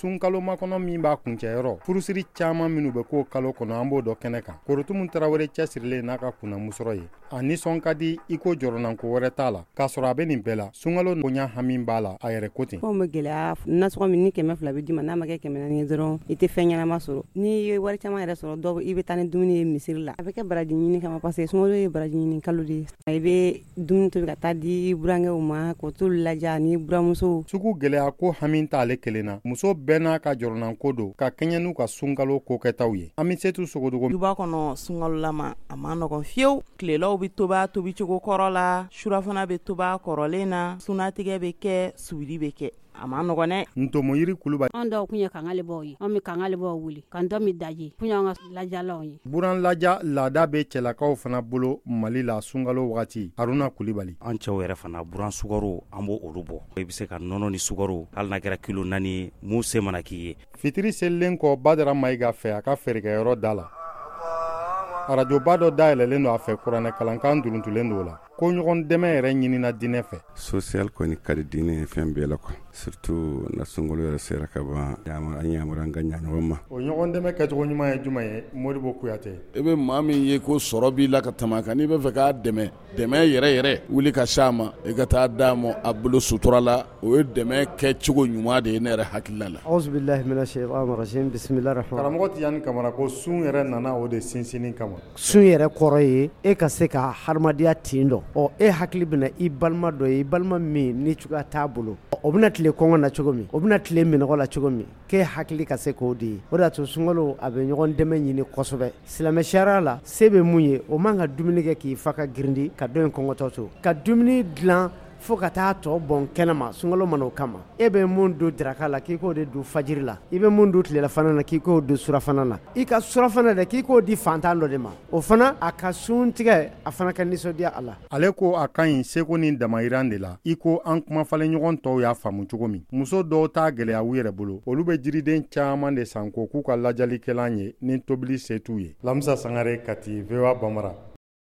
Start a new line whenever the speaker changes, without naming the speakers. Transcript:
sun kalo makɔnɔ min b'a kuncɛyɔrɔ furusiri caaman minw be k'o kalo kɔnɔ an b'o dɔ kɛnɛ kan korotumu tarawele cɛsirilen n'a ka kunnamusɔrɔ ye a nisɔn ka di i ko jɔrɔnanko wɛrɛ t'a la k'a sɔrɔ a be nin bɛɛ la sunkalo bonya hami b'a la a yɛrɛ ko ten
anw be gwɛlɛya nasɔgɔ min ni kɛmɛ fila be di ma n'a ma kɛ kɛmɛ nani ye dɔrɔn i tɛ fɛn ɲɛnama sɔrɔ n'i ye wari caman yɛrɛ sɔrɔ dɔw i be taa ni dumuni ye misiri la a be kɛ baraji ɲini kama parce que sunkalo ye baraji ɲini kalo de ye i be Dum ka taa di burankɛw ma ko to la ni buramuso
sugu gɛlɛya ko hami ta ale kelen na muso bɛɛ n'a ka jɔn ko don ka kɛɲɛn n'u ka sunka ko kɛtaw ye an bɛ setu sogoɔgɔdugu
duba kɔnɔ sunkalama a ma n nɔgɔɔgɔn fiyewu tilelaw bɛ tobaa tocogo kɔrɔ la surafana bɛ tobaa kɔrɔlen na suntigɛ bɛ kɛ subi bɛ kɛ a ma nɔgɔɛ
ntomo yiri kuluba
an da tun ye kangalenbaw ye an bɛ kangalenbaw wuli ka dɔ min daji tun y'an ka lajalaw ye
buran la laada bɛ cɛlakaw fana bolo mali la sunka wagati haruna kulibali
an cɛw yɛrɛ fana buran sugaro an b' olu bɔ i bɛ se ka nɔnɔ ni sugaro hali na kɛra kilo naani mu se mana k'i ye
fitiri selilen kɔ badara mayika fɛ a ka fɛɛrɛkɛyɔrɔ da la arajba dɔ dayɛlɛnlen don a fɛ kuranɛkalankan duruntulendo la ko ɲɔgɔn dɛmɛ yɛrɛ ɲinina diinɛ fɛ
sosiyal kɔni ka di diinɛ ye fɛn bɛɛ la kuwa surtu na sunkolo yɛrɛ sera ka ban an yamara an ka ɲɔgɔn ma
o ɲɔgɔn dɛmɛ kɛcogo ɲuman ye juma ye moribo kuyate
i e bɛ maa min ye ko sɔrɔ b'i la ka tɛmɛ kan n'i b'a fɛ k'a dɛmɛ dɛmɛ yɛrɛ yɛrɛ wuli ka sa a ma i e ka taa d'a ma a bolo sutura la o ye dɛmɛ kɛ cogo ɲuman de ye ne yɛrɛ hakilila la
bisimila
karamɔgɔ tɛ yanani kamara ko sun yɛrɛ nana o de sinsinni kama
sun yɛrɛ kɔrɔ ye e ka se ka hadenyaya ten dɔn ɔ e hakili bɛna i balima dɔ ye i balima min ni cogoya t'a bolo o bɛna tile kɔngɔ na cogo min o bɛna tile minɛnɔgɔ la cogo min k'e hakili ka se k'o de ye o y'a to sunkalo a bɛ ɲɔgɔn dɛmɛ ɲini kosɛbɛ silamɛyara la se bɛ mun ye o man kan ka dumuni kɛ k'i fa ka girindi ka dɔn in kɔngɔtɔ to ka dumuni dilan fo ka taa tɔ bɔn kɛnɛ ma sunkalo mana o kama e bɛ mun don daraka la k'i k'o de don fajiri la i bɛ mun don tilelafana na k'i k'o don surafana na i ka surafana dɛ k'i k'o di fantan dɔ de ma o fana a ka sun tigɛ a fana ka nisɔndiya a la
ale ko a ka ɲi seko ni damayiran de la i ko an kuma falen ɲɔgɔn tɔw y'a faamu cogo min muso dɔw t'a gɛlɛya u yɛrɛ bolo olu bɛ jiriden caman de san ko k'u ka lajalikɛlan ye ni tobili se t'u ye lamisa sangare kati voa bamara